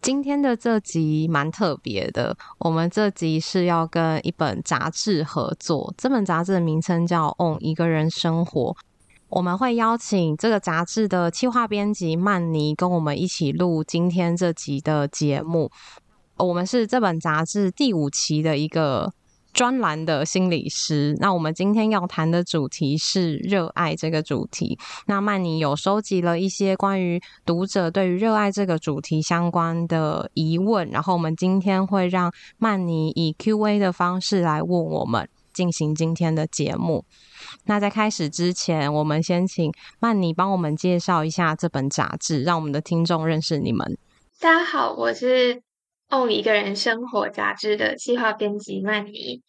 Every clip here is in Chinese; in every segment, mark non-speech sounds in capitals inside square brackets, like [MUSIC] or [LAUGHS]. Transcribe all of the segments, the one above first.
今天的这集蛮特别的，我们这集是要跟一本杂志合作，这本杂志的名称叫《On 一个人生活》。我们会邀请这个杂志的企划编辑曼妮跟我们一起录今天这集的节目。我们是这本杂志第五期的一个。专栏的心理师，那我们今天要谈的主题是热爱这个主题。那曼妮有收集了一些关于读者对于热爱这个主题相关的疑问，然后我们今天会让曼妮以 Q&A 的方式来问我们，进行今天的节目。那在开始之前，我们先请曼妮帮我们介绍一下这本杂志，让我们的听众认识你们。大家好，我是。《On 一个人生活》杂志的计划编辑曼妮，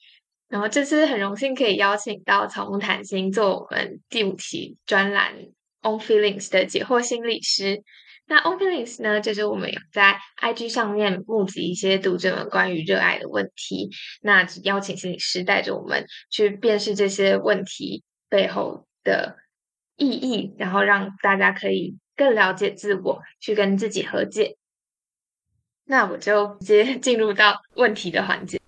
然后这次很荣幸可以邀请到草木谈心做我们第五期专栏《On Feelings》的解惑心理师。那《On Feelings》呢，就是我们有在 IG 上面募集一些读者们关于热爱的问题，那邀请心理师带着我们去辨识这些问题背后的意义，然后让大家可以更了解自我，去跟自己和解。那我就直接 [LAUGHS] 进入到问题的环节。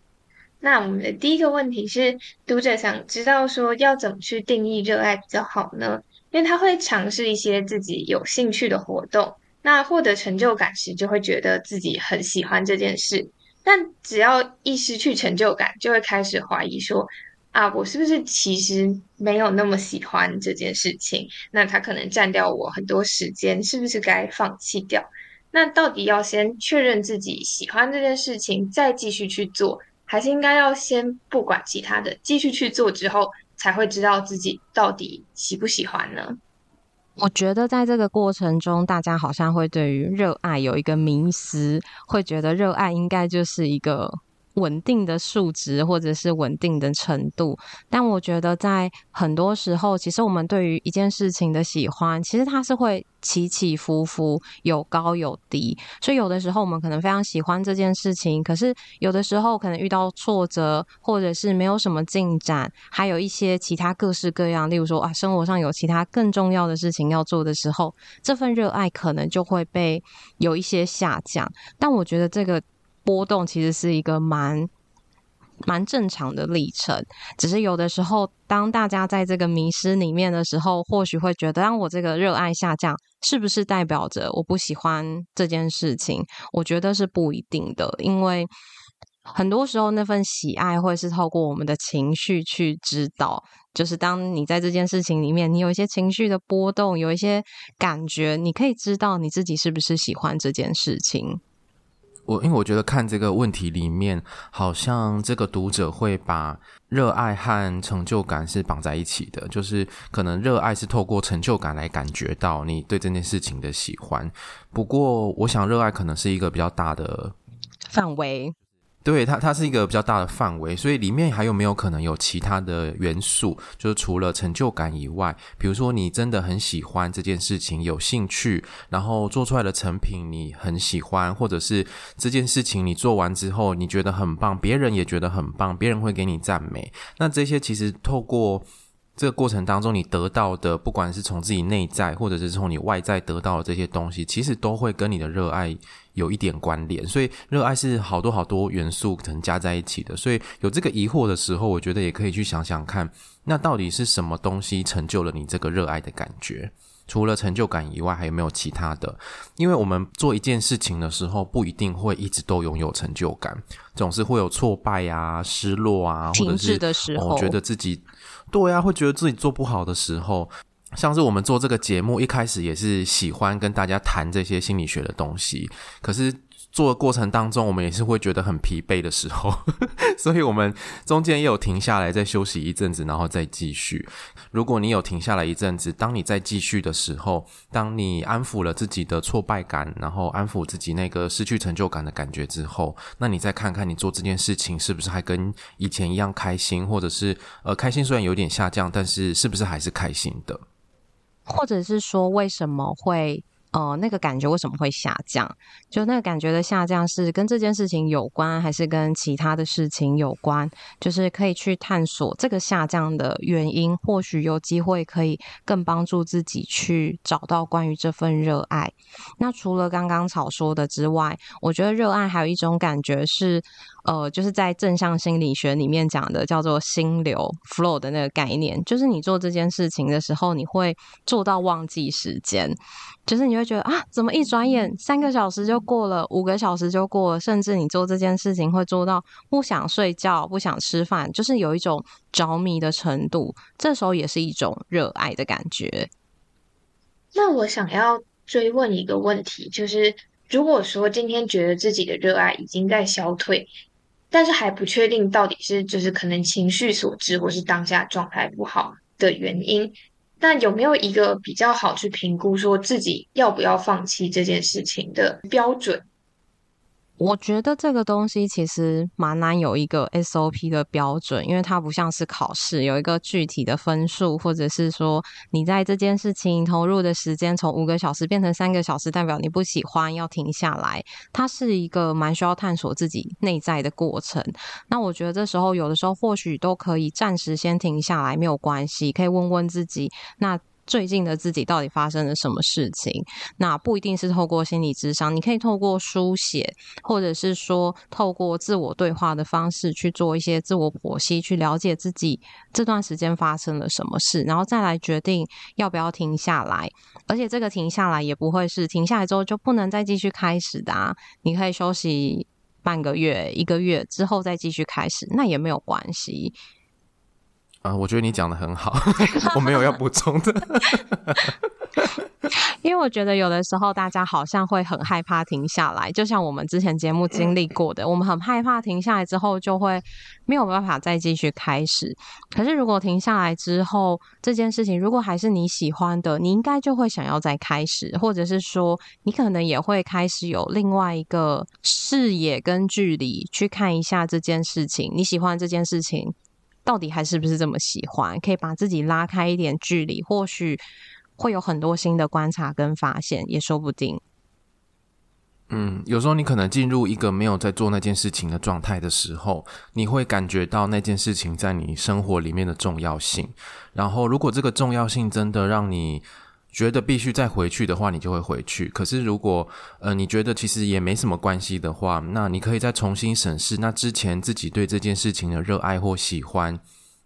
那我们的第一个问题是，读者想知道说要怎么去定义热爱比较好呢？因为他会尝试一些自己有兴趣的活动，那获得成就感时就会觉得自己很喜欢这件事，但只要一失去成就感，就会开始怀疑说啊，我是不是其实没有那么喜欢这件事情？那他可能占掉我很多时间，是不是该放弃掉？那到底要先确认自己喜欢这件事情，再继续去做，还是应该要先不管其他的，继续去做之后，才会知道自己到底喜不喜欢呢？我觉得在这个过程中，大家好像会对于热爱有一个迷思，会觉得热爱应该就是一个。稳定的数值或者是稳定的程度，但我觉得在很多时候，其实我们对于一件事情的喜欢，其实它是会起起伏伏，有高有低。所以有的时候我们可能非常喜欢这件事情，可是有的时候可能遇到挫折，或者是没有什么进展，还有一些其他各式各样，例如说啊，生活上有其他更重要的事情要做的时候，这份热爱可能就会被有一些下降。但我觉得这个。波动其实是一个蛮蛮正常的历程，只是有的时候，当大家在这个迷失里面的时候，或许会觉得，当我这个热爱下降，是不是代表着我不喜欢这件事情？我觉得是不一定的，因为很多时候那份喜爱会是透过我们的情绪去知道，就是当你在这件事情里面，你有一些情绪的波动，有一些感觉，你可以知道你自己是不是喜欢这件事情。我因为我觉得看这个问题里面，好像这个读者会把热爱和成就感是绑在一起的，就是可能热爱是透过成就感来感觉到你对这件事情的喜欢。不过，我想热爱可能是一个比较大的范围。对，它，它是一个比较大的范围，所以里面还有没有可能有其他的元素？就是除了成就感以外，比如说你真的很喜欢这件事情，有兴趣，然后做出来的成品你很喜欢，或者是这件事情你做完之后你觉得很棒，别人也觉得很棒，别人会给你赞美。那这些其实透过这个过程当中，你得到的，不管是从自己内在，或者是从你外在得到的这些东西，其实都会跟你的热爱。有一点关联，所以热爱是好多好多元素可能加在一起的。所以有这个疑惑的时候，我觉得也可以去想想看，那到底是什么东西成就了你这个热爱的感觉？除了成就感以外，还有没有其他的？因为我们做一件事情的时候，不一定会一直都拥有成就感，总是会有挫败啊、失落啊，或者是停滞的时候，哦，觉得自己对啊，会觉得自己做不好的时候。像是我们做这个节目，一开始也是喜欢跟大家谈这些心理学的东西，可是。做的过程当中，我们也是会觉得很疲惫的时候，[LAUGHS] 所以我们中间也有停下来，再休息一阵子，然后再继续。如果你有停下来一阵子，当你再继续的时候，当你安抚了自己的挫败感，然后安抚自己那个失去成就感的感觉之后，那你再看看你做这件事情是不是还跟以前一样开心，或者是呃开心虽然有点下降，但是是不是还是开心的？或者是说为什么会？呃，那个感觉为什么会下降？就那个感觉的下降是跟这件事情有关，还是跟其他的事情有关？就是可以去探索这个下降的原因，或许有机会可以更帮助自己去找到关于这份热爱。那除了刚刚草说的之外，我觉得热爱还有一种感觉是。呃，就是在正向心理学里面讲的叫做心流 flow 的那个概念，就是你做这件事情的时候，你会做到忘记时间，就是你会觉得啊，怎么一转眼三个小时就过了，五个小时就过了，甚至你做这件事情会做到不想睡觉、不想吃饭，就是有一种着迷的程度，这时候也是一种热爱的感觉。那我想要追问一个问题，就是如果说今天觉得自己的热爱已经在消退，但是还不确定到底是就是可能情绪所致，或是当下状态不好的原因。那有没有一个比较好去评估说自己要不要放弃这件事情的标准？我觉得这个东西其实蛮难有一个 SOP 的标准，因为它不像是考试，有一个具体的分数，或者是说你在这件事情投入的时间从五个小时变成三个小时，代表你不喜欢要停下来。它是一个蛮需要探索自己内在的过程。那我觉得这时候有的时候或许都可以暂时先停下来，没有关系，可以问问自己那。最近的自己到底发生了什么事情？那不一定是透过心理咨商，你可以透过书写，或者是说透过自我对话的方式去做一些自我剖析，去了解自己这段时间发生了什么事，然后再来决定要不要停下来。而且这个停下来也不会是停下来之后就不能再继续开始的啊，你可以休息半个月、一个月之后再继续开始，那也没有关系。啊、我觉得你讲得很好，[LAUGHS] 我没有要补充的。[LAUGHS] 因为我觉得有的时候大家好像会很害怕停下来，就像我们之前节目经历过的，我们很害怕停下来之后就会没有办法再继续开始。可是如果停下来之后，这件事情如果还是你喜欢的，你应该就会想要再开始，或者是说你可能也会开始有另外一个视野跟距离去看一下这件事情，你喜欢这件事情。到底还是不是这么喜欢？可以把自己拉开一点距离，或许会有很多新的观察跟发现，也说不定。嗯，有时候你可能进入一个没有在做那件事情的状态的时候，你会感觉到那件事情在你生活里面的重要性。然后，如果这个重要性真的让你觉得必须再回去的话，你就会回去。可是如果呃你觉得其实也没什么关系的话，那你可以再重新审视那之前自己对这件事情的热爱或喜欢。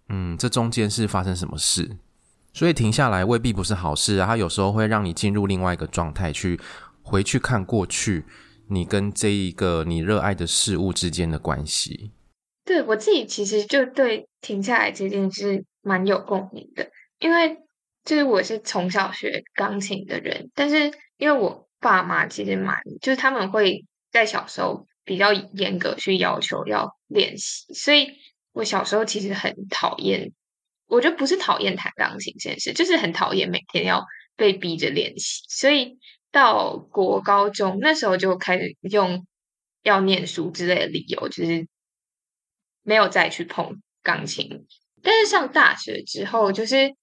嗯，这中间是发生什么事？所以停下来未必不是好事啊。它有时候会让你进入另外一个状态，去回去看过去你跟这一个你热爱的事物之间的关系。对，我自己其实就对停下来这件事蛮有共鸣的，因为。就是我是从小学钢琴的人，但是因为我爸妈其实蛮，就是他们会在小时候比较严格去要求要练习，所以我小时候其实很讨厌，我觉得不是讨厌弹钢琴这件事，就是很讨厌每天要被逼着练习，所以到国高中那时候就开始用要念书之类的理由，就是没有再去碰钢琴，但是上大学之后就是。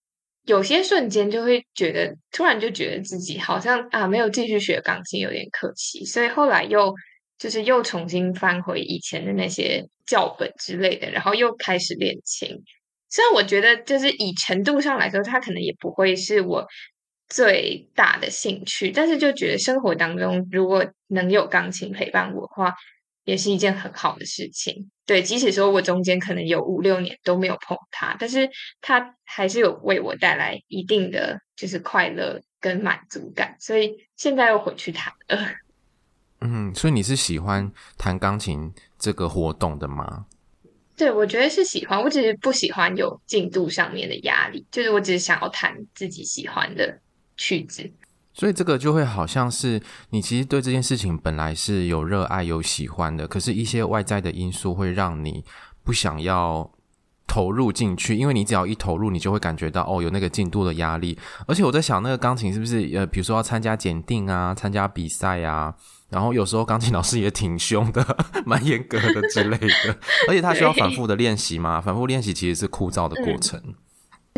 有些瞬间就会觉得，突然就觉得自己好像啊，没有继续学钢琴有点可惜，所以后来又就是又重新翻回以前的那些教本之类的，然后又开始练琴。虽然我觉得就是以程度上来说，它可能也不会是我最大的兴趣，但是就觉得生活当中如果能有钢琴陪伴我的话，也是一件很好的事情。对，即使说我中间可能有五六年都没有碰它，但是它还是有为我带来一定的就是快乐跟满足感，所以现在又回去弹了。[LAUGHS] 嗯，所以你是喜欢弹钢琴这个活动的吗？对，我觉得是喜欢，我只是不喜欢有进度上面的压力，就是我只是想要弹自己喜欢的曲子。所以这个就会好像是你其实对这件事情本来是有热爱、有喜欢的，可是一些外在的因素会让你不想要投入进去，因为你只要一投入，你就会感觉到哦，有那个进度的压力。而且我在想，那个钢琴是不是呃，比如说要参加检定啊，参加比赛啊？然后有时候钢琴老师也挺凶的，[LAUGHS] 蛮严格的之类的，而且他需要反复的练习嘛，反复练习其实是枯燥的过程。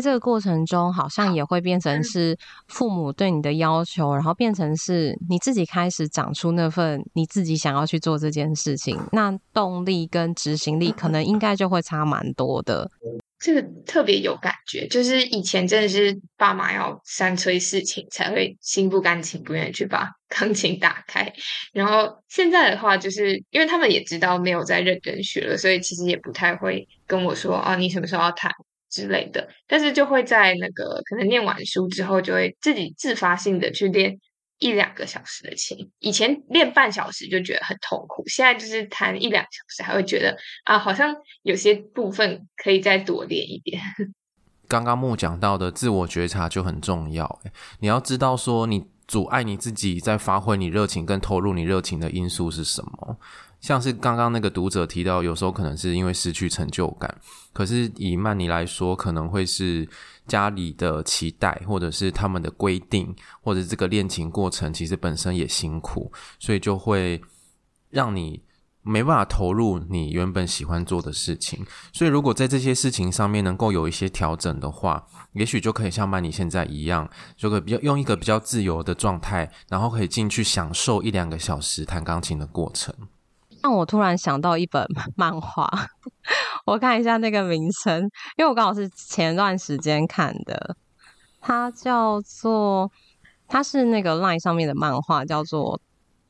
这个过程中，好像也会变成是父母对你的要求，然后变成是你自己开始长出那份你自己想要去做这件事情，那动力跟执行力可能应该就会差蛮多的。这个特别有感觉，就是以前真的是爸妈要三催四请才会心不甘情不愿去把 [LAUGHS] 钢琴打开，然后现在的话，就是因为他们也知道没有在认真学了，所以其实也不太会跟我说啊，你什么时候要弹之类的，但是就会在那个可能念完书之后，就会自己自发性的去练。一两个小时的琴，以前练半小时就觉得很痛苦，现在就是弹一两小时还会觉得啊，好像有些部分可以再多练一点。[LAUGHS] 刚刚木讲到的自我觉察就很重要，你要知道说你阻碍你自己在发挥你热情跟投入你热情的因素是什么。像是刚刚那个读者提到，有时候可能是因为失去成就感，可是以曼妮来说，可能会是家里的期待，或者是他们的规定，或者这个练琴过程其实本身也辛苦，所以就会让你没办法投入你原本喜欢做的事情。所以如果在这些事情上面能够有一些调整的话，也许就可以像曼妮现在一样，就可以比较用一个比较自由的状态，然后可以进去享受一两个小时弹钢琴的过程。让我突然想到一本漫画，[LAUGHS] 我看一下那个名称，因为我刚好是前段时间看的，它叫做，它是那个 LINE 上面的漫画，叫做。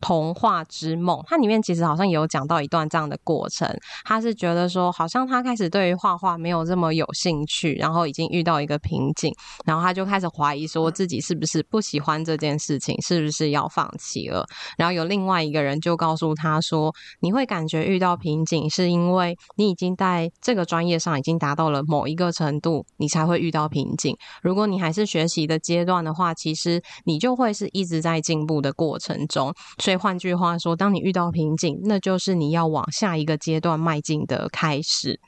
童话之梦，它里面其实好像有讲到一段这样的过程。他是觉得说，好像他开始对于画画没有这么有兴趣，然后已经遇到一个瓶颈，然后他就开始怀疑说自己是不是不喜欢这件事情，是不是要放弃了。然后有另外一个人就告诉他说，你会感觉遇到瓶颈，是因为你已经在这个专业上已经达到了某一个程度，你才会遇到瓶颈。如果你还是学习的阶段的话，其实你就会是一直在进步的过程中。所以换句话说，当你遇到瓶颈，那就是你要往下一个阶段迈进的开始。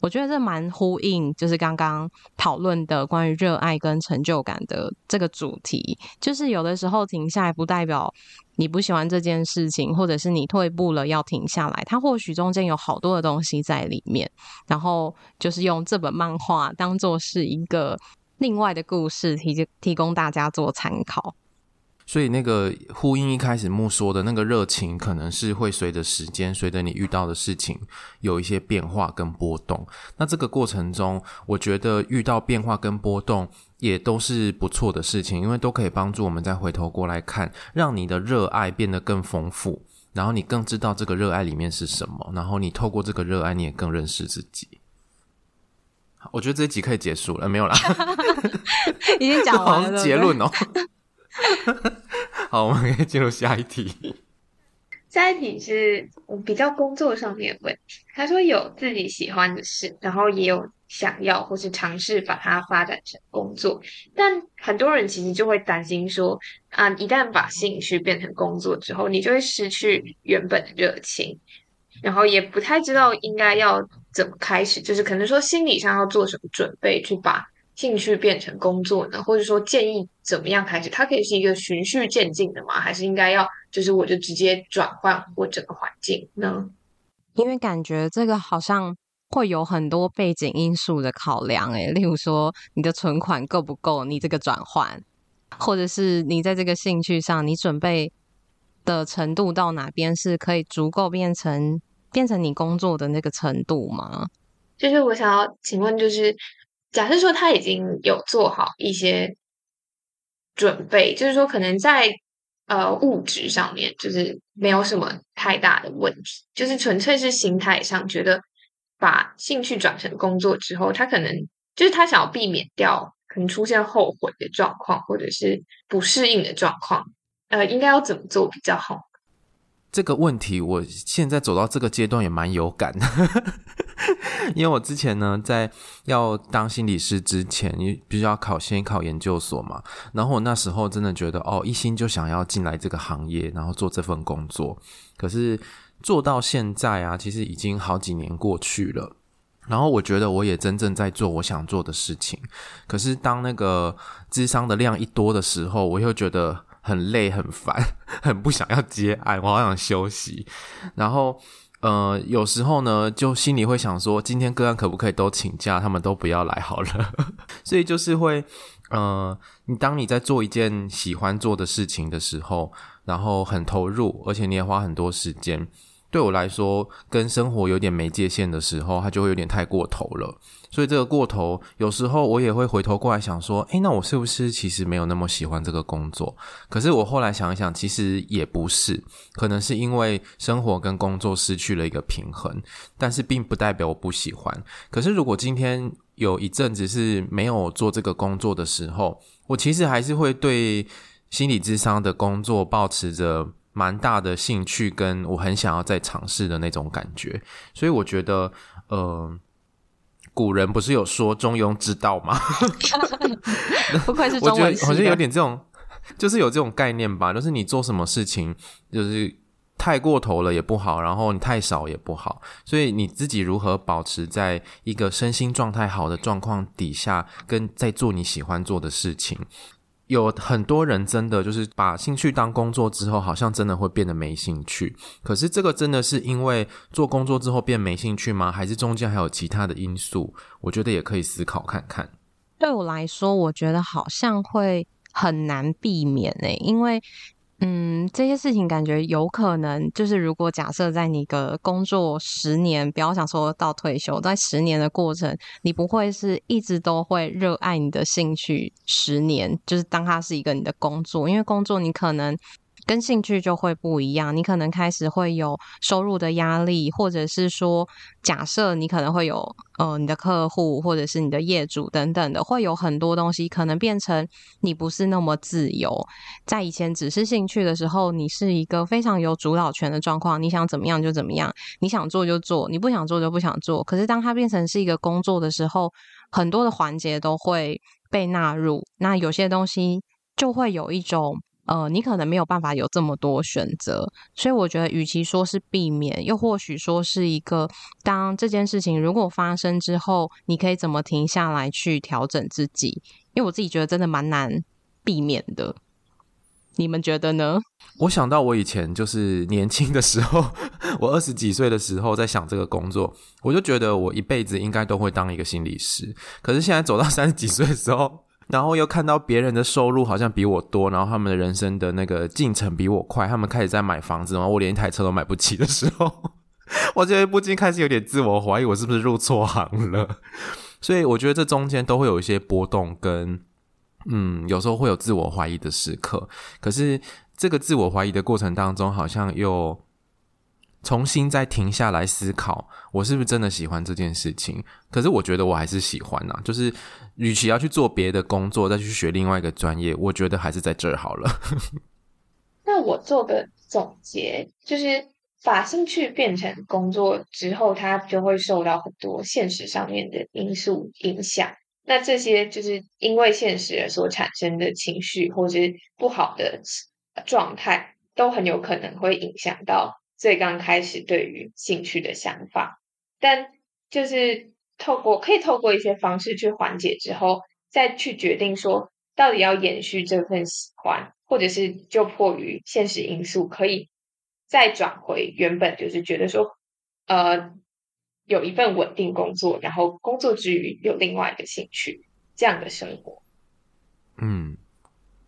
我觉得这蛮呼应，就是刚刚讨论的关于热爱跟成就感的这个主题。就是有的时候停下来，不代表你不喜欢这件事情，或者是你退步了要停下来。它或许中间有好多的东西在里面。然后就是用这本漫画当做是一个另外的故事，提提供大家做参考。所以那个呼应一开始木说的那个热情，可能是会随着时间，随着你遇到的事情有一些变化跟波动。那这个过程中，我觉得遇到变化跟波动也都是不错的事情，因为都可以帮助我们再回头过来看，让你的热爱变得更丰富，然后你更知道这个热爱里面是什么，然后你透过这个热爱，你也更认识自己。我觉得这一集可以结束了，没有啦，已经讲完了 [LAUGHS] 结论哦。[LAUGHS] [LAUGHS] 好，我们可以进入下一题。下一题是我比较工作上面的问题。他说有自己喜欢的事，然后也有想要或是尝试把它发展成工作，但很多人其实就会担心说，啊，一旦把兴趣变成工作之后，你就会失去原本的热情，然后也不太知道应该要怎么开始，就是可能说心理上要做什么准备去把。兴趣变成工作呢？或者说建议怎么样开始？它可以是一个循序渐进的吗？还是应该要就是我就直接转换我整个环境呢？因为感觉这个好像会有很多背景因素的考量，诶，例如说你的存款够不够？你这个转换，或者是你在这个兴趣上，你准备的程度到哪边是可以足够变成变成你工作的那个程度吗？就是我想要请问，就是。假设说他已经有做好一些准备，就是说可能在呃物质上面就是没有什么太大的问题，就是纯粹是心态上觉得把兴趣转成工作之后，他可能就是他想要避免掉可能出现后悔的状况，或者是不适应的状况，呃，应该要怎么做比较好？这个问题我现在走到这个阶段也蛮有感的。[LAUGHS] 因为我之前呢，在要当心理师之前，你必须要考先考研究所嘛。然后我那时候真的觉得，哦，一心就想要进来这个行业，然后做这份工作。可是做到现在啊，其实已经好几年过去了。然后我觉得我也真正在做我想做的事情。可是当那个智商的量一多的时候，我又觉得很累、很烦、[LAUGHS] 很不想要接案，我好想休息。然后。呃，有时候呢，就心里会想说，今天个案可不可以都请假，他们都不要来好了。[LAUGHS] 所以就是会，呃，你当你在做一件喜欢做的事情的时候，然后很投入，而且你也花很多时间。对我来说，跟生活有点没界限的时候，它就会有点太过头了。所以这个过头，有时候我也会回头过来想说，诶，那我是不是其实没有那么喜欢这个工作？可是我后来想一想，其实也不是，可能是因为生活跟工作失去了一个平衡，但是并不代表我不喜欢。可是如果今天有一阵子是没有做这个工作的时候，我其实还是会对心理智商的工作保持着。蛮大的兴趣，跟我很想要再尝试的那种感觉，所以我觉得，呃，古人不是有说中庸之道吗？[LAUGHS] 不愧是 [LAUGHS] 中文系。我觉得好像有点这种，就是有这种概念吧，就是你做什么事情，就是太过头了也不好，然后你太少也不好，所以你自己如何保持在一个身心状态好的状况底下，跟在做你喜欢做的事情。有很多人真的就是把兴趣当工作之后，好像真的会变得没兴趣。可是这个真的是因为做工作之后变没兴趣吗？还是中间还有其他的因素？我觉得也可以思考看看。对我来说，我觉得好像会很难避免呢，因为。嗯，这些事情感觉有可能，就是如果假设在你的工作十年，不要想说到退休，在十年的过程，你不会是一直都会热爱你的兴趣十年，就是当它是一个你的工作，因为工作你可能。跟兴趣就会不一样，你可能开始会有收入的压力，或者是说，假设你可能会有呃你的客户或者是你的业主等等的，会有很多东西可能变成你不是那么自由。在以前只是兴趣的时候，你是一个非常有主导权的状况，你想怎么样就怎么样，你想做就做，你不想做就不想做。可是当它变成是一个工作的时候，很多的环节都会被纳入，那有些东西就会有一种。呃，你可能没有办法有这么多选择，所以我觉得，与其说是避免，又或许说是一个，当这件事情如果发生之后，你可以怎么停下来去调整自己？因为我自己觉得真的蛮难避免的。你们觉得呢？我想到我以前就是年轻的时候，[LAUGHS] 我二十几岁的时候在想这个工作，我就觉得我一辈子应该都会当一个心理师。可是现在走到三十几岁的时候。然后又看到别人的收入好像比我多，然后他们的人生的那个进程比我快，他们开始在买房子，然后我连一台车都买不起的时候，[LAUGHS] 我觉得不禁开始有点自我怀疑，我是不是入错行了？所以我觉得这中间都会有一些波动跟，嗯，有时候会有自我怀疑的时刻。可是这个自我怀疑的过程当中，好像又。重新再停下来思考，我是不是真的喜欢这件事情？可是我觉得我还是喜欢呐、就是，与其要去做别的工作，再去学另外一个专业，我觉得还是在这儿好了。[LAUGHS] 那我做个总结，就是把兴趣变成工作之后，它就会受到很多现实上面的因素影响。那这些就是因为现实而所产生的情绪，或者是不好的状态，都很有可能会影响到。最刚开始对于兴趣的想法，但就是透过可以透过一些方式去缓解之后，再去决定说到底要延续这份喜欢，或者是就迫于现实因素，可以再转回原本就是觉得说，呃，有一份稳定工作，然后工作之余有另外一个兴趣这样的生活。嗯。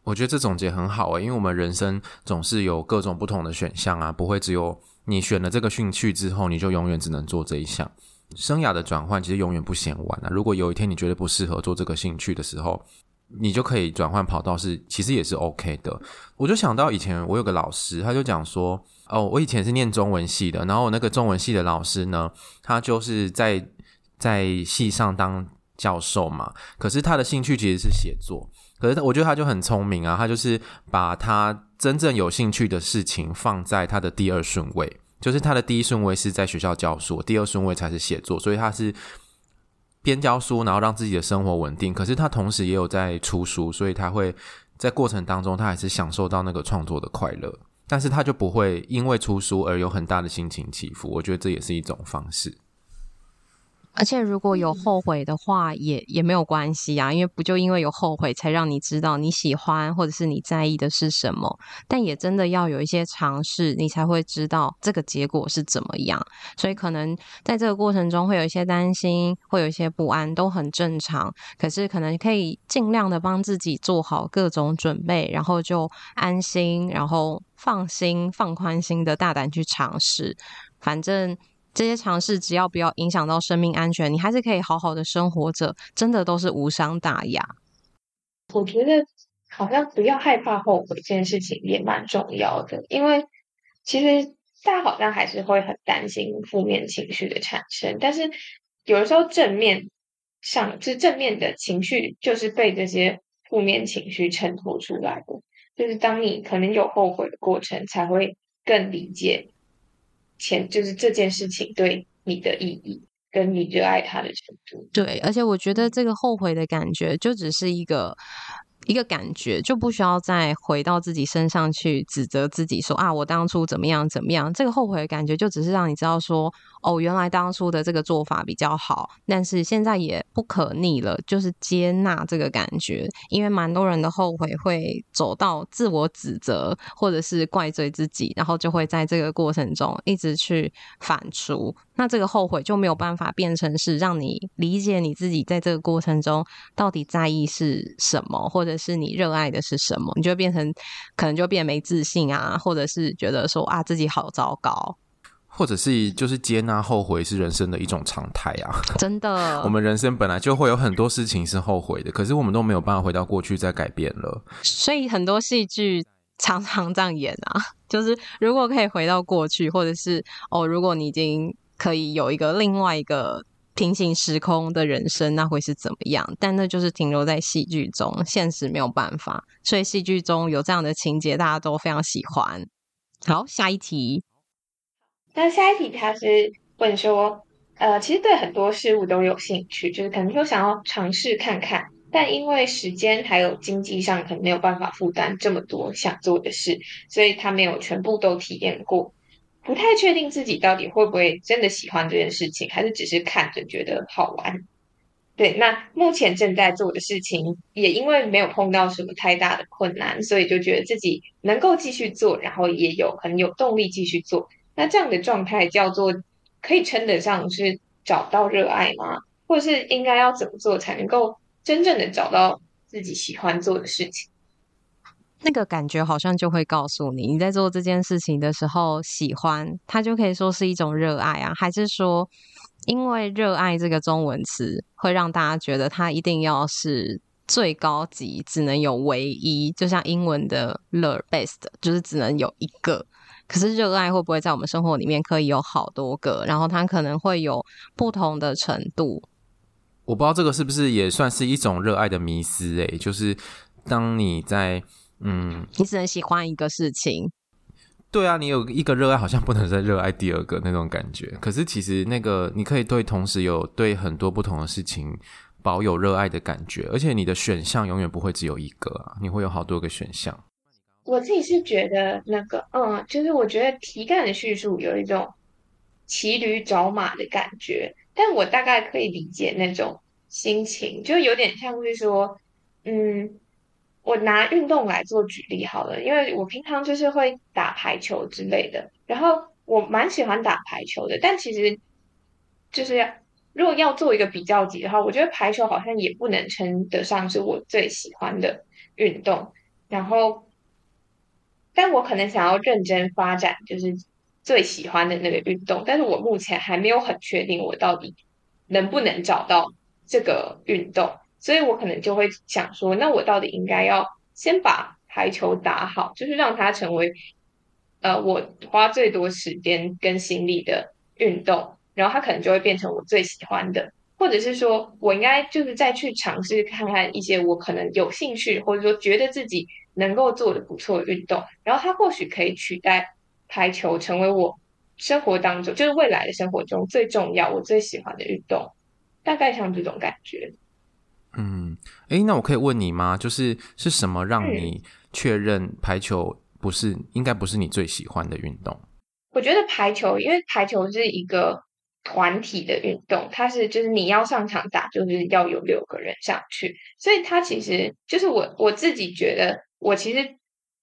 我觉得这总结很好诶，因为我们人生总是有各种不同的选项啊，不会只有你选了这个兴趣之后，你就永远只能做这一项。生涯的转换其实永远不嫌晚啊。如果有一天你觉得不适合做这个兴趣的时候，你就可以转换跑道是，其实也是 OK 的。我就想到以前我有个老师，他就讲说，哦，我以前是念中文系的，然后我那个中文系的老师呢，他就是在在系上当教授嘛，可是他的兴趣其实是写作。可是我觉得他就很聪明啊，他就是把他真正有兴趣的事情放在他的第二顺位，就是他的第一顺位是在学校教书，第二顺位才是写作，所以他是边教书，然后让自己的生活稳定。可是他同时也有在出书，所以他会在过程当中，他还是享受到那个创作的快乐。但是他就不会因为出书而有很大的心情起伏。我觉得这也是一种方式。而且如果有后悔的话也，也也没有关系啊，因为不就因为有后悔，才让你知道你喜欢或者是你在意的是什么。但也真的要有一些尝试，你才会知道这个结果是怎么样。所以可能在这个过程中会有一些担心，会有一些不安，都很正常。可是可能可以尽量的帮自己做好各种准备，然后就安心，然后放心、放宽心的大胆去尝试。反正。这些尝试只要不要影响到生命安全，你还是可以好好的生活着，真的都是无伤大雅。我觉得好像不要害怕后悔这件事情也蛮重要的，因为其实大家好像还是会很担心负面情绪的产生，但是有的时候正面上，就是正面的情绪就是被这些负面情绪衬托出来的，就是当你可能有后悔的过程，才会更理解。前就是这件事情对你的意义，跟你热爱它的程度。对，而且我觉得这个后悔的感觉，就只是一个一个感觉，就不需要再回到自己身上去指责自己说啊，我当初怎么样怎么样。这个后悔的感觉，就只是让你知道说。哦，原来当初的这个做法比较好，但是现在也不可逆了，就是接纳这个感觉。因为蛮多人的后悔会走到自我指责，或者是怪罪自己，然后就会在这个过程中一直去反刍。那这个后悔就没有办法变成是让你理解你自己在这个过程中到底在意是什么，或者是你热爱的是什么，你就会变成可能就变没自信啊，或者是觉得说啊自己好糟糕。或者是就是接纳后悔是人生的一种常态啊，[LAUGHS] 真的。我们人生本来就会有很多事情是后悔的，可是我们都没有办法回到过去再改变了。所以很多戏剧常常这样演啊，[LAUGHS] 就是如果可以回到过去，或者是哦，如果你已经可以有一个另外一个平行时空的人生，那会是怎么样？但那就是停留在戏剧中，现实没有办法。所以戏剧中有这样的情节，大家都非常喜欢。好，下一题。那下一题他是问说，呃，其实对很多事物都有兴趣，就是可能说想要尝试看看，但因为时间还有经济上可能没有办法负担这么多想做的事，所以他没有全部都体验过，不太确定自己到底会不会真的喜欢这件事情，还是只是看着觉得好玩。对，那目前正在做的事情，也因为没有碰到什么太大的困难，所以就觉得自己能够继续做，然后也有很有动力继续做。那这样的状态叫做可以称得上是找到热爱吗？或者是应该要怎么做才能够真正的找到自己喜欢做的事情？那个感觉好像就会告诉你，你在做这件事情的时候喜欢它，就可以说是一种热爱啊？还是说，因为热爱这个中文词会让大家觉得它一定要是最高级，只能有唯一，就像英文的 the best，就是只能有一个。可是热爱会不会在我们生活里面可以有好多个？然后它可能会有不同的程度。我不知道这个是不是也算是一种热爱的迷思？诶，就是当你在嗯，你只能喜欢一个事情。对啊，你有一个热爱，好像不能再热爱第二个那种感觉。可是其实那个你可以对同时有对很多不同的事情保有热爱的感觉，而且你的选项永远不会只有一个啊，你会有好多个选项。我自己是觉得那个，嗯，就是我觉得题干的叙述有一种骑驴找马的感觉，但我大概可以理解那种心情，就有点像是说，嗯，我拿运动来做举例好了，因为我平常就是会打排球之类的，然后我蛮喜欢打排球的，但其实就是要如果要做一个比较级的话，我觉得排球好像也不能称得上是我最喜欢的运动，然后。但我可能想要认真发展，就是最喜欢的那个运动。但是我目前还没有很确定我到底能不能找到这个运动，所以我可能就会想说，那我到底应该要先把排球打好，就是让它成为呃我花最多时间跟心力的运动，然后它可能就会变成我最喜欢的，或者是说我应该就是再去尝试看看一些我可能有兴趣，或者说觉得自己。能够做的不错的运动，然后它或许可以取代排球，成为我生活当中，就是未来的生活中最重要，我最喜欢的运动，大概像这种感觉。嗯，哎，那我可以问你吗？就是是什么让你确认排球不是、嗯、应该不是你最喜欢的运动？我觉得排球，因为排球是一个团体的运动，它是就是你要上场打，就是要有六个人上去，所以它其实就是我我自己觉得，我其实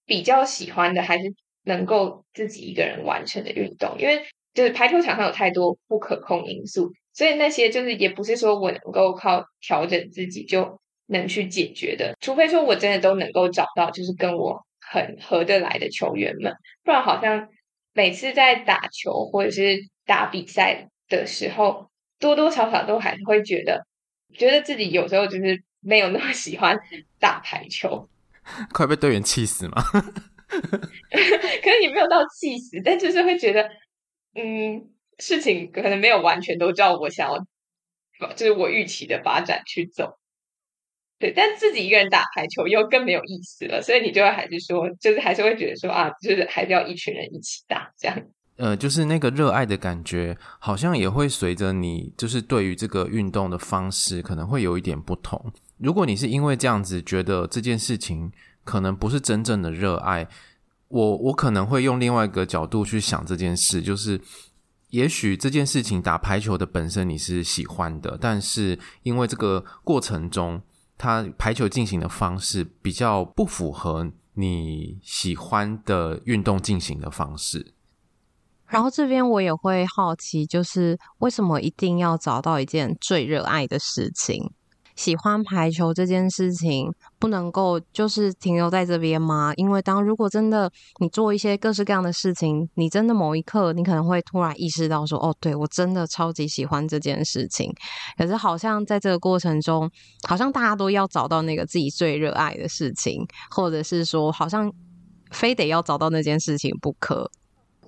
比较喜欢的还是能够自己一个人完成的运动，因为就是排球场上有太多不可控因素。所以那些就是也不是说我能够靠调整自己就能去解决的，除非说我真的都能够找到就是跟我很合得来的球员们，不然好像每次在打球或者是打比赛的时候，多多少少都还是会觉得，觉得自己有时候就是没有那么喜欢 [LAUGHS] 打排球，[LAUGHS] 快被队员气死吗？[LAUGHS] 可是也没有到气死，但就是会觉得，嗯。事情可能没有完全都照我想要，就是我预期的发展去走，对。但自己一个人打排球又更没有意思了，所以你就会还是说，就是还是会觉得说啊，就是还是要一群人一起打这样。呃，就是那个热爱的感觉，好像也会随着你，就是对于这个运动的方式可能会有一点不同。如果你是因为这样子觉得这件事情可能不是真正的热爱，我我可能会用另外一个角度去想这件事，就是。也许这件事情打排球的本身你是喜欢的，但是因为这个过程中，它排球进行的方式比较不符合你喜欢的运动进行的方式。然后这边我也会好奇，就是为什么一定要找到一件最热爱的事情？喜欢排球这件事情不能够就是停留在这边吗？因为当如果真的你做一些各式各样的事情，你真的某一刻你可能会突然意识到说：“哦，对，我真的超级喜欢这件事情。”可是好像在这个过程中，好像大家都要找到那个自己最热爱的事情，或者是说好像非得要找到那件事情不可。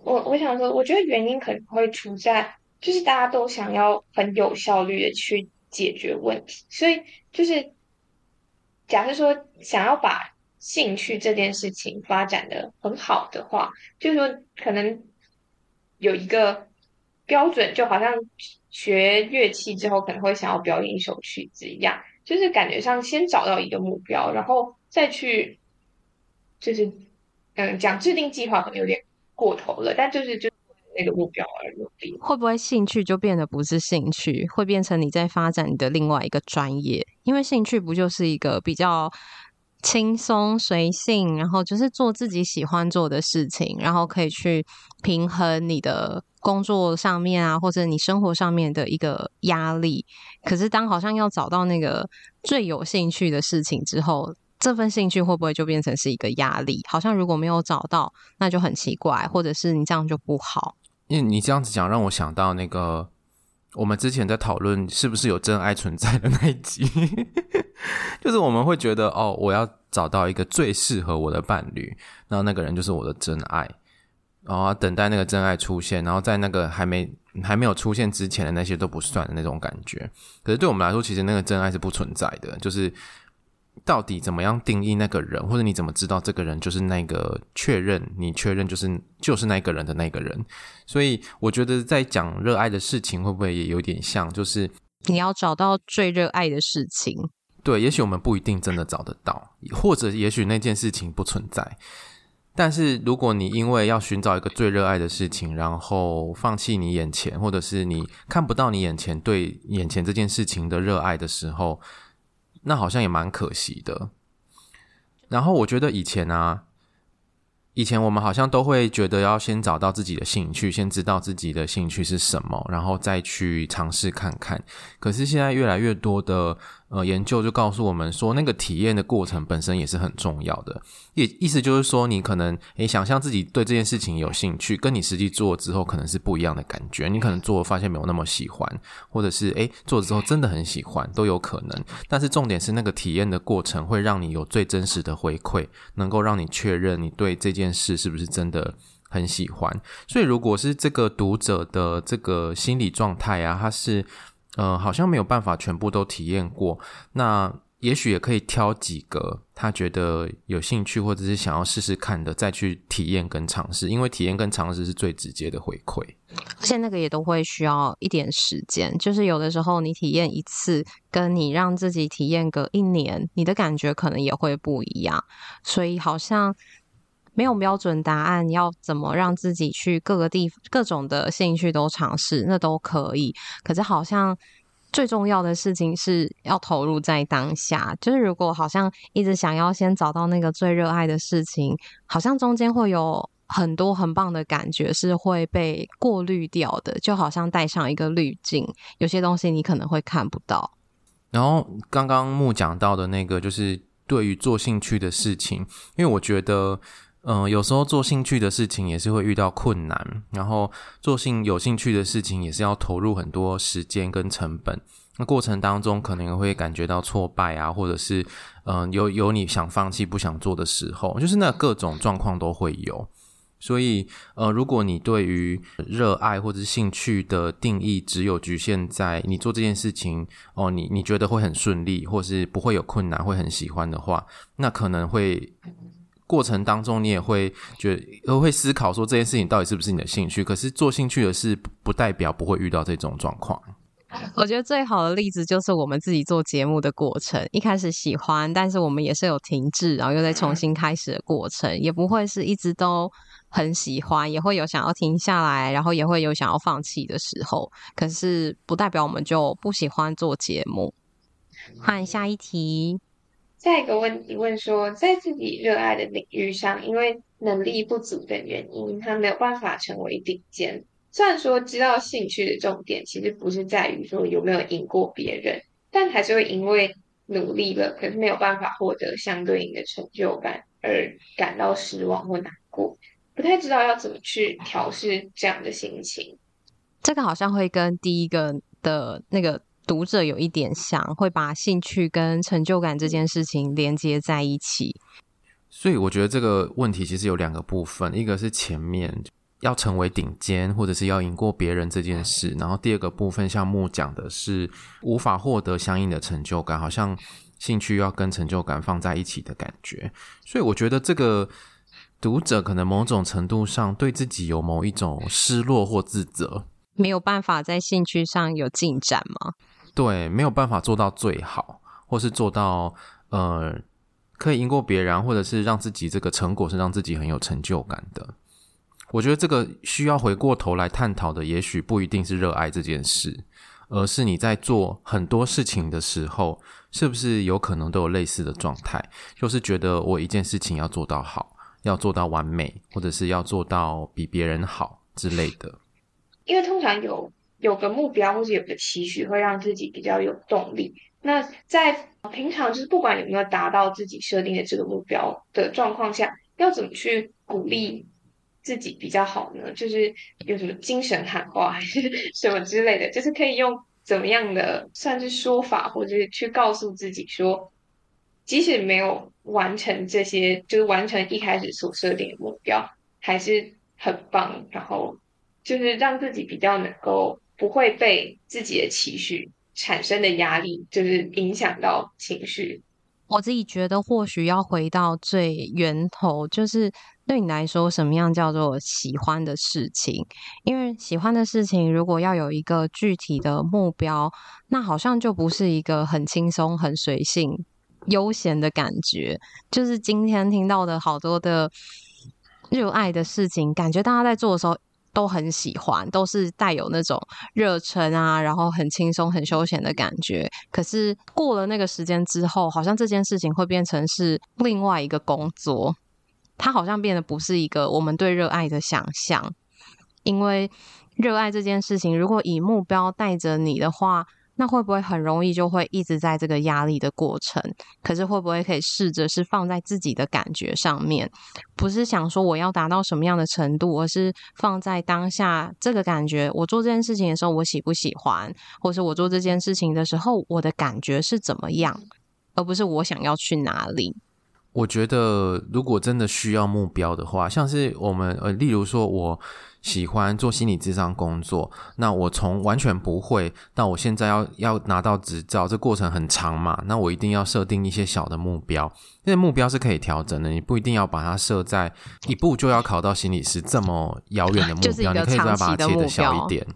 我我想说，我觉得原因可能会出在就是大家都想要很有效率的去。解决问题，所以就是假设说想要把兴趣这件事情发展的很好的话，就是说可能有一个标准，就好像学乐器之后可能会想要表演一首曲子一样，就是感觉上先找到一个目标，然后再去就是嗯讲制定计划可能有点过头了，但就是就。那个目标而努力，会不会兴趣就变得不是兴趣，会变成你在发展你的另外一个专业？因为兴趣不就是一个比较轻松随性，然后就是做自己喜欢做的事情，然后可以去平衡你的工作上面啊，或者你生活上面的一个压力。可是当好像要找到那个最有兴趣的事情之后，这份兴趣会不会就变成是一个压力？好像如果没有找到，那就很奇怪，或者是你这样就不好。因为你这样子讲，让我想到那个我们之前在讨论是不是有真爱存在的那一集，[LAUGHS] 就是我们会觉得哦，我要找到一个最适合我的伴侣，然后那个人就是我的真爱，然后等待那个真爱出现，然后在那个还没还没有出现之前的那些都不算的那种感觉。可是对我们来说，其实那个真爱是不存在的，就是。到底怎么样定义那个人，或者你怎么知道这个人就是那个确认？你确认就是就是那个人的那个人。所以我觉得在讲热爱的事情，会不会也有点像？就是你要找到最热爱的事情。对，也许我们不一定真的找得到，或者也许那件事情不存在。但是如果你因为要寻找一个最热爱的事情，然后放弃你眼前，或者是你看不到你眼前对眼前这件事情的热爱的时候。那好像也蛮可惜的。然后我觉得以前啊，以前我们好像都会觉得要先找到自己的兴趣，先知道自己的兴趣是什么，然后再去尝试看看。可是现在越来越多的。呃，研究就告诉我们说，那个体验的过程本身也是很重要的。意意思就是说，你可能诶想象自己对这件事情有兴趣，跟你实际做之后可能是不一样的感觉。你可能做发现没有那么喜欢，或者是诶做了之后真的很喜欢，都有可能。但是重点是那个体验的过程会让你有最真实的回馈，能够让你确认你对这件事是不是真的很喜欢。所以，如果是这个读者的这个心理状态啊，他是。呃，好像没有办法全部都体验过。那也许也可以挑几个他觉得有兴趣或者是想要试试看的，再去体验跟尝试，因为体验跟尝试是最直接的回馈。而且那个也都会需要一点时间，就是有的时候你体验一次，跟你让自己体验个一年，你的感觉可能也会不一样。所以好像没有标准答案，要怎么让自己去各个地各种的兴趣都尝试，那都可以。可是好像。最重要的事情是要投入在当下，就是如果好像一直想要先找到那个最热爱的事情，好像中间会有很多很棒的感觉是会被过滤掉的，就好像带上一个滤镜，有些东西你可能会看不到。然后刚刚木讲到的那个，就是对于做兴趣的事情，因为我觉得。嗯、有时候做兴趣的事情也是会遇到困难，然后做兴有兴趣的事情也是要投入很多时间跟成本。那过程当中可能会感觉到挫败啊，或者是嗯、有有你想放弃不想做的时候，就是那各种状况都会有。所以呃，如果你对于热爱或者是兴趣的定义只有局限在你做这件事情哦，你你觉得会很顺利，或是不会有困难，会很喜欢的话，那可能会。过程当中，你也会觉得，会思考说这件事情到底是不是你的兴趣。可是做兴趣的事，不代表不会遇到这种状况。[LAUGHS] 我觉得最好的例子就是我们自己做节目的过程。一开始喜欢，但是我们也是有停滞，然后又再重新开始的过程，也不会是一直都很喜欢，也会有想要停下来，然后也会有想要放弃的时候。可是不代表我们就不喜欢做节目。换下一题。下一个问题问说，在自己热爱的领域上，因为能力不足的原因，他没有办法成为顶尖。虽然说知道兴趣的重点其实不是在于说有没有赢过别人，但还是会因为努力了，可是没有办法获得相对应的成就感而感到失望或难过。不太知道要怎么去调试这样的心情。这个好像会跟第一个的那个。读者有一点像，会把兴趣跟成就感这件事情连接在一起。所以我觉得这个问题其实有两个部分，一个是前面要成为顶尖，或者是要赢过别人这件事，然后第二个部分像木讲的是无法获得相应的成就感，好像兴趣要跟成就感放在一起的感觉。所以我觉得这个读者可能某种程度上对自己有某一种失落或自责，没有办法在兴趣上有进展吗？对，没有办法做到最好，或是做到呃，可以赢过别人，或者是让自己这个成果是让自己很有成就感的。我觉得这个需要回过头来探讨的，也许不一定是热爱这件事，而是你在做很多事情的时候，是不是有可能都有类似的状态，就是觉得我一件事情要做到好，要做到完美，或者是要做到比别人好之类的。因为通常有。有个目标或者有个期许，会让自己比较有动力。那在平常就是不管有没有达到自己设定的这个目标的状况下，要怎么去鼓励自己比较好呢？就是有什么精神喊话还是什么之类的，就是可以用怎么样的算是说法，或者是去告诉自己说，即使没有完成这些，就是完成一开始所设定的目标，还是很棒。然后就是让自己比较能够。不会被自己的情绪产生的压力，就是影响到情绪。我自己觉得，或许要回到最源头，就是对你来说，什么样叫做喜欢的事情？因为喜欢的事情，如果要有一个具体的目标，那好像就不是一个很轻松、很随性、悠闲的感觉。就是今天听到的好多的热爱的事情，感觉大家在做的时候。都很喜欢，都是带有那种热忱啊，然后很轻松、很休闲的感觉。可是过了那个时间之后，好像这件事情会变成是另外一个工作，它好像变得不是一个我们对热爱的想象。因为热爱这件事情，如果以目标带着你的话，那会不会很容易就会一直在这个压力的过程？可是会不会可以试着是放在自己的感觉上面，不是想说我要达到什么样的程度，而是放在当下这个感觉。我做这件事情的时候，我喜不喜欢，或是我做这件事情的时候，我的感觉是怎么样，而不是我想要去哪里。我觉得如果真的需要目标的话，像是我们呃，例如说我。喜欢做心理智商工作，那我从完全不会到我现在要要拿到执照，这过程很长嘛？那我一定要设定一些小的目标，那些目标是可以调整的，你不一定要把它设在一步就要考到心理师这么遥远的目标，[LAUGHS] 你可以再把它切的小一点。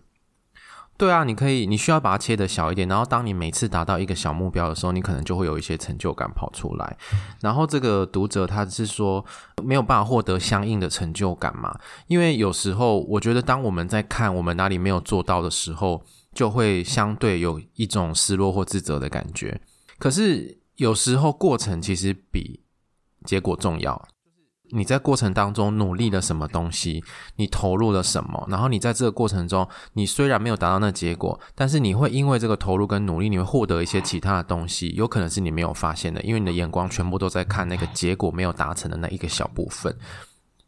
对啊，你可以，你需要把它切得小一点，然后当你每次达到一个小目标的时候，你可能就会有一些成就感跑出来。然后这个读者他是说没有办法获得相应的成就感嘛？因为有时候我觉得当我们在看我们哪里没有做到的时候，就会相对有一种失落或自责的感觉。可是有时候过程其实比结果重要。你在过程当中努力了什么东西？你投入了什么？然后你在这个过程中，你虽然没有达到那结果，但是你会因为这个投入跟努力，你会获得一些其他的东西，有可能是你没有发现的，因为你的眼光全部都在看那个结果没有达成的那一个小部分。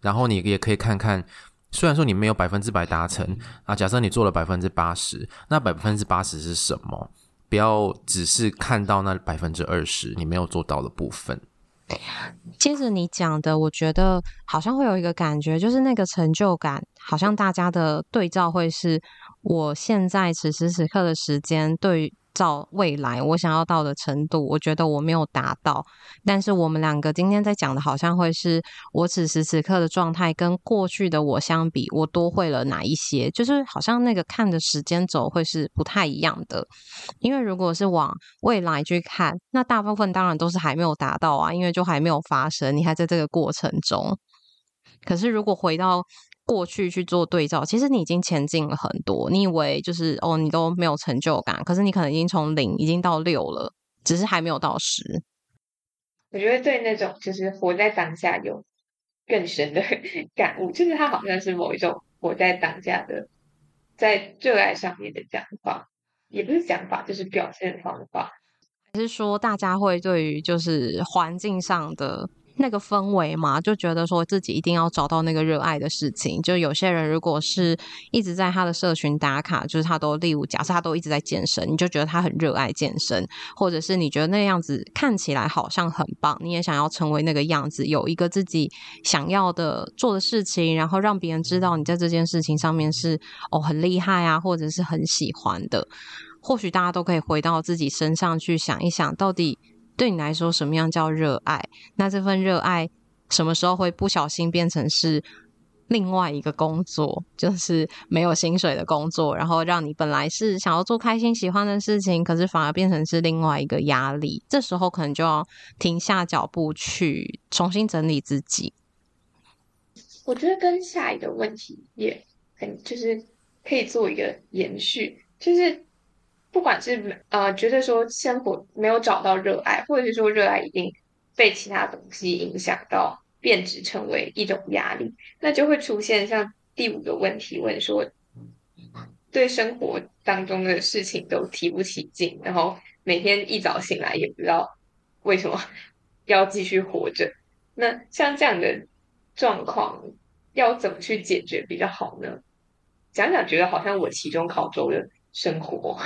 然后你也可以看看，虽然说你没有百分之百达成啊，假设你做了百分之八十，那百分之八十是什么？不要只是看到那百分之二十你没有做到的部分。接着你讲的，我觉得好像会有一个感觉，就是那个成就感，好像大家的对照会是我现在此时此刻的时间对。照未来我想要到的程度，我觉得我没有达到。但是我们两个今天在讲的，好像会是我此时此刻的状态跟过去的我相比，我多会了哪一些？就是好像那个看的时间轴会是不太一样的。因为如果是往未来去看，那大部分当然都是还没有达到啊，因为就还没有发生，你还在这个过程中。可是如果回到过去去做对照，其实你已经前进了很多。你以为就是哦，你都没有成就感，可是你可能已经从零已经到六了，只是还没有到十。我觉得对那种就是活在当下有更深的 [LAUGHS] 感悟，就是他好像是某一种活在当下的，在热爱上面的讲法，也不是讲法，就是表现方法。还是说大家会对于就是环境上的？那个氛围嘛，就觉得说自己一定要找到那个热爱的事情。就有些人如果是一直在他的社群打卡，就是他都例如假设他都一直在健身，你就觉得他很热爱健身，或者是你觉得那样子看起来好像很棒，你也想要成为那个样子，有一个自己想要的做的事情，然后让别人知道你在这件事情上面是哦很厉害啊，或者是很喜欢的。或许大家都可以回到自己身上去想一想，到底。对你来说，什么样叫热爱？那这份热爱什么时候会不小心变成是另外一个工作，就是没有薪水的工作，然后让你本来是想要做开心、喜欢的事情，可是反而变成是另外一个压力。这时候可能就要停下脚步去重新整理自己。我觉得跟下一个问题也很，就是可以做一个延续，就是。不管是呃觉得说生活没有找到热爱，或者是说热爱已经被其他东西影响到，变质成为一种压力，那就会出现像第五个问题问说，对生活当中的事情都提不起劲，然后每天一早醒来也不知道为什么 [LAUGHS] 要继续活着。那像这样的状况，要怎么去解决比较好呢？讲讲觉得好像我期中考周了。生活，[LAUGHS]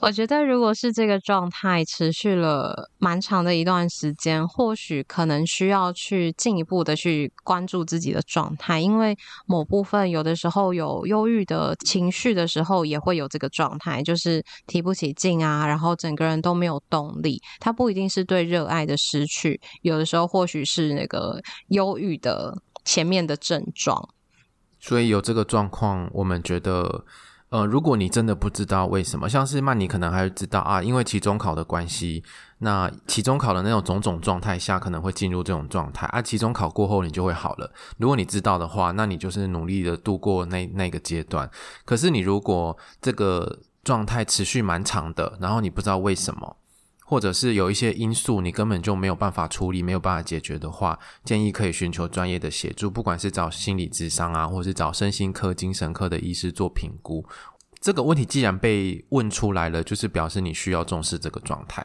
我觉得如果是这个状态持续了蛮长的一段时间，或许可能需要去进一步的去关注自己的状态，因为某部分有的时候有忧郁的情绪的时候，也会有这个状态，就是提不起劲啊，然后整个人都没有动力。它不一定是对热爱的失去，有的时候或许是那个忧郁的前面的症状。所以有这个状况，我们觉得，呃，如果你真的不知道为什么，像是曼妮可能还会知道啊，因为期中考的关系，那期中考的那种种种状态下，可能会进入这种状态啊。期中考过后，你就会好了。如果你知道的话，那你就是努力的度过那那个阶段。可是你如果这个状态持续蛮长的，然后你不知道为什么。或者是有一些因素你根本就没有办法处理，没有办法解决的话，建议可以寻求专业的协助，不管是找心理咨商啊，或是找身心科、精神科的医师做评估。这个问题既然被问出来了，就是表示你需要重视这个状态。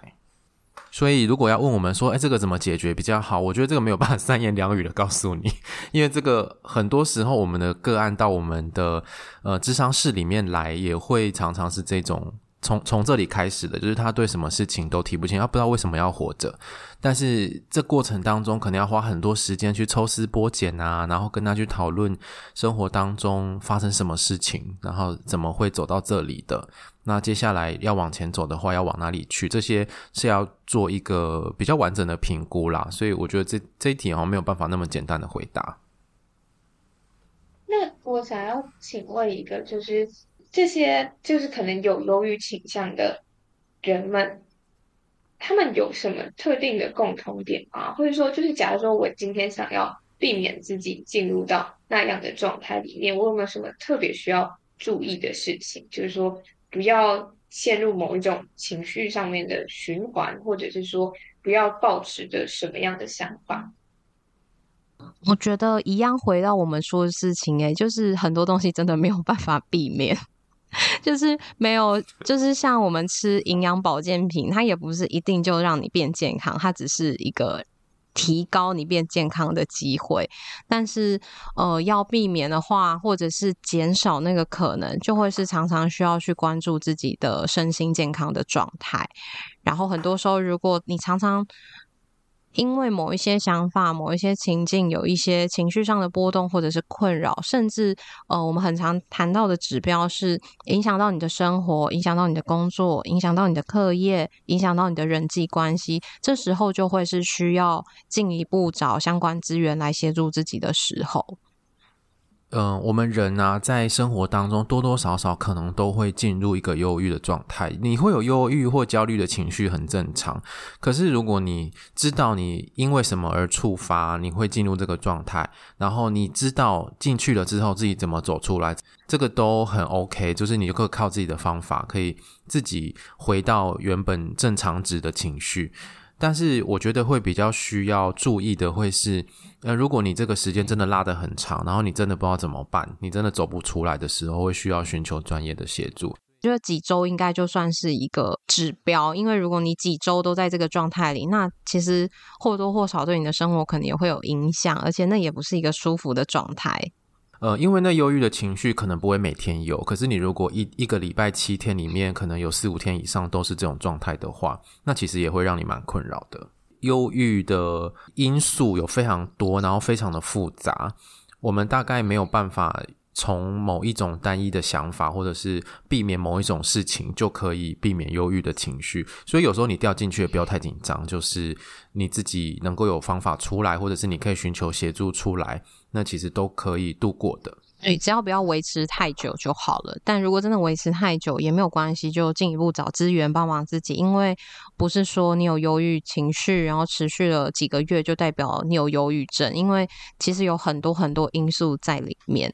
所以如果要问我们说，哎，这个怎么解决比较好？我觉得这个没有办法 [LAUGHS] 三言两语的告诉你，因为这个很多时候我们的个案到我们的呃咨商室里面来，也会常常是这种。从从这里开始的，就是他对什么事情都提不清，他不知道为什么要活着。但是这过程当中，可能要花很多时间去抽丝剥茧啊，然后跟他去讨论生活当中发生什么事情，然后怎么会走到这里的。那接下来要往前走的话，要往哪里去？这些是要做一个比较完整的评估啦。所以我觉得这这一题好像没有办法那么简单的回答。那我想要请问一个，就是这些就是可能有忧郁倾向的人们。他们有什么特定的共同点吗？或者说，就是假如说我今天想要避免自己进入到那样的状态里面，我有没有什么特别需要注意的事情？就是说，不要陷入某一种情绪上面的循环，或者是说，不要抱持着什么样的想法？我觉得一样回到我们说的事情，欸，诶，就是很多东西真的没有办法避免。就是没有，就是像我们吃营养保健品，它也不是一定就让你变健康，它只是一个提高你变健康的机会。但是，呃，要避免的话，或者是减少那个可能，就会是常常需要去关注自己的身心健康的状态。然后，很多时候，如果你常常因为某一些想法、某一些情境，有一些情绪上的波动或者是困扰，甚至呃，我们很常谈到的指标是影响到你的生活、影响到你的工作、影响到你的课业、影响到你的人际关系，这时候就会是需要进一步找相关资源来协助自己的时候。嗯、我们人啊，在生活当中多多少少可能都会进入一个忧郁的状态。你会有忧郁或焦虑的情绪，很正常。可是，如果你知道你因为什么而触发，你会进入这个状态，然后你知道进去了之后自己怎么走出来，这个都很 OK。就是你就可以靠自己的方法，可以自己回到原本正常值的情绪。但是我觉得会比较需要注意的会是，呃，如果你这个时间真的拉得很长，然后你真的不知道怎么办，你真的走不出来的时候，会需要寻求专业的协助。觉得几周应该就算是一个指标，因为如果你几周都在这个状态里，那其实或多或少对你的生活可能也会有影响，而且那也不是一个舒服的状态。呃，因为那忧郁的情绪可能不会每天有，可是你如果一一个礼拜七天里面，可能有四五天以上都是这种状态的话，那其实也会让你蛮困扰的。忧郁的因素有非常多，然后非常的复杂，我们大概没有办法。从某一种单一的想法，或者是避免某一种事情，就可以避免忧郁的情绪。所以有时候你掉进去也不要太紧张，就是你自己能够有方法出来，或者是你可以寻求协助出来，那其实都可以度过的。对，只要不要维持太久就好了。但如果真的维持太久也没有关系，就进一步找资源帮忙自己。因为不是说你有忧郁情绪，然后持续了几个月就代表你有忧郁症。因为其实有很多很多因素在里面。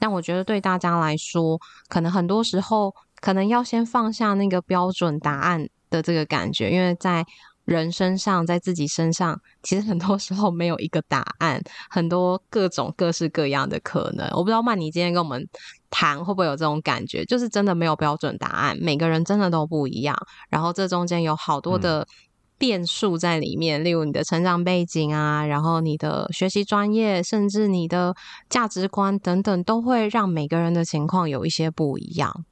但我觉得对大家来说，可能很多时候可能要先放下那个标准答案的这个感觉，因为在。人身上，在自己身上，其实很多时候没有一个答案，很多各种各式各样的可能。我不知道曼妮今天跟我们谈会不会有这种感觉，就是真的没有标准答案，每个人真的都不一样。然后这中间有好多的变数在里面，嗯、例如你的成长背景啊，然后你的学习专业，甚至你的价值观等等，都会让每个人的情况有一些不一样。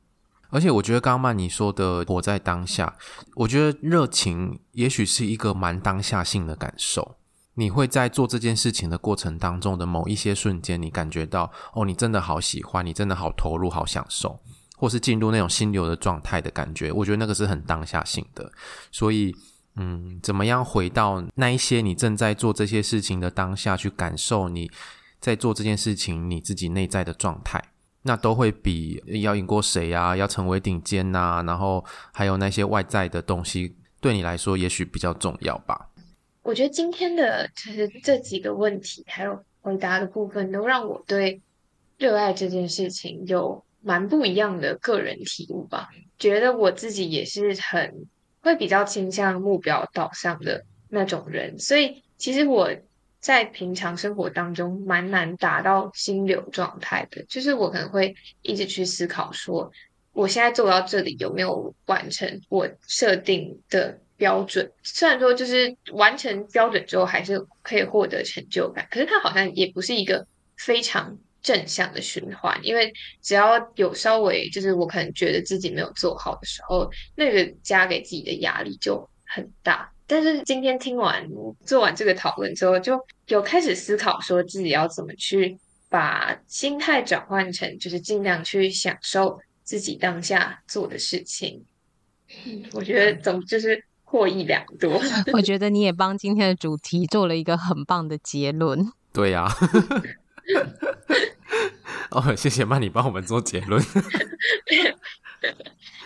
而且我觉得刚刚曼你说的活在当下，我觉得热情也许是一个蛮当下性的感受。你会在做这件事情的过程当中的某一些瞬间，你感觉到哦，你真的好喜欢，你真的好投入，好享受，或是进入那种心流的状态的感觉。我觉得那个是很当下性的。所以，嗯，怎么样回到那一些你正在做这些事情的当下去感受你在做这件事情你自己内在的状态？那都会比要赢过谁啊，要成为顶尖呐，然后还有那些外在的东西，对你来说也许比较重要吧。我觉得今天的就是这几个问题还有回答的部分，都让我对热爱这件事情有蛮不一样的个人体悟吧。觉得我自己也是很会比较倾向目标导向的那种人，所以其实我。在平常生活当中，蛮难达到心流状态的。就是我可能会一直去思考说，我现在做到这里有没有完成我设定的标准？虽然说就是完成标准之后，还是可以获得成就感，可是它好像也不是一个非常正向的循环，因为只要有稍微就是我可能觉得自己没有做好的时候，那个加给自己的压力就很大。但是今天听完做完这个讨论之后，就有开始思考说自己要怎么去把心态转换成，就是尽量去享受自己当下做的事情。嗯，我觉得总就是获益良多。[LAUGHS] 我觉得你也帮今天的主题做了一个很棒的结论。[LAUGHS] 对呀、啊。[LAUGHS] 哦，谢谢曼妮帮我们做结论。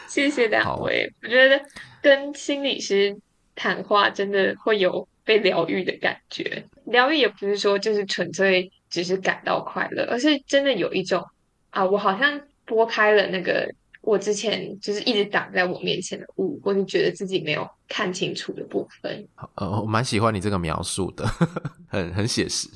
谢谢两位，我觉得跟心理师谈话真的会有被疗愈的感觉。疗愈也不是说就是纯粹只是感到快乐，而是真的有一种啊，我好像拨开了那个我之前就是一直挡在我面前的雾，或是觉得自己没有看清楚的部分。呃，我蛮喜欢你这个描述的，很很写实。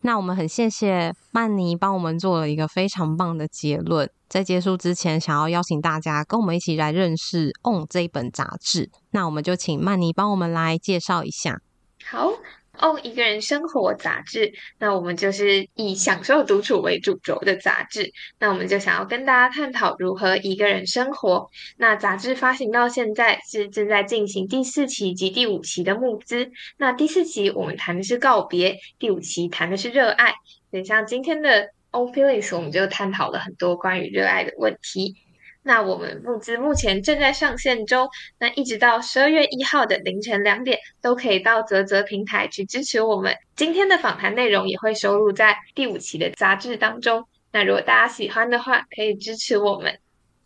那我们很谢谢曼妮帮我们做了一个非常棒的结论。在结束之前，想要邀请大家跟我们一起来认识《On》这一本杂志。那我们就请曼妮帮我们来介绍一下。好。哦，一个人生活杂志，那我们就是以享受独处为主轴的杂志。那我们就想要跟大家探讨如何一个人生活。那杂志发行到现在是正在进行第四期及第五期的募资。那第四期我们谈的是告别，第五期谈的是热爱。所以像今天的 On Feelings，我们就探讨了很多关于热爱的问题。那我们募资目前正在上线中，那一直到十二月一号的凌晨两点，都可以到泽泽平台去支持我们。今天的访谈内容也会收录在第五期的杂志当中。那如果大家喜欢的话，可以支持我们。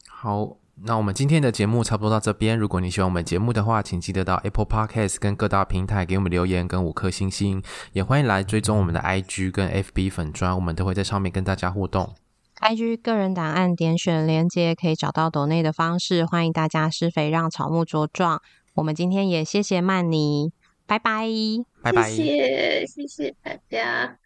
好，那我们今天的节目差不多到这边。如果你喜欢我们节目的话，请记得到 Apple Podcast 跟各大平台给我们留言跟五颗星星，也欢迎来追踪我们的 IG 跟 FB 粉砖，我们都会在上面跟大家互动。IG 个人档案点选连接可以找到抖内的方式，欢迎大家施肥让草木茁壮。我们今天也谢谢曼妮，拜拜，拜拜，谢谢谢谢大家。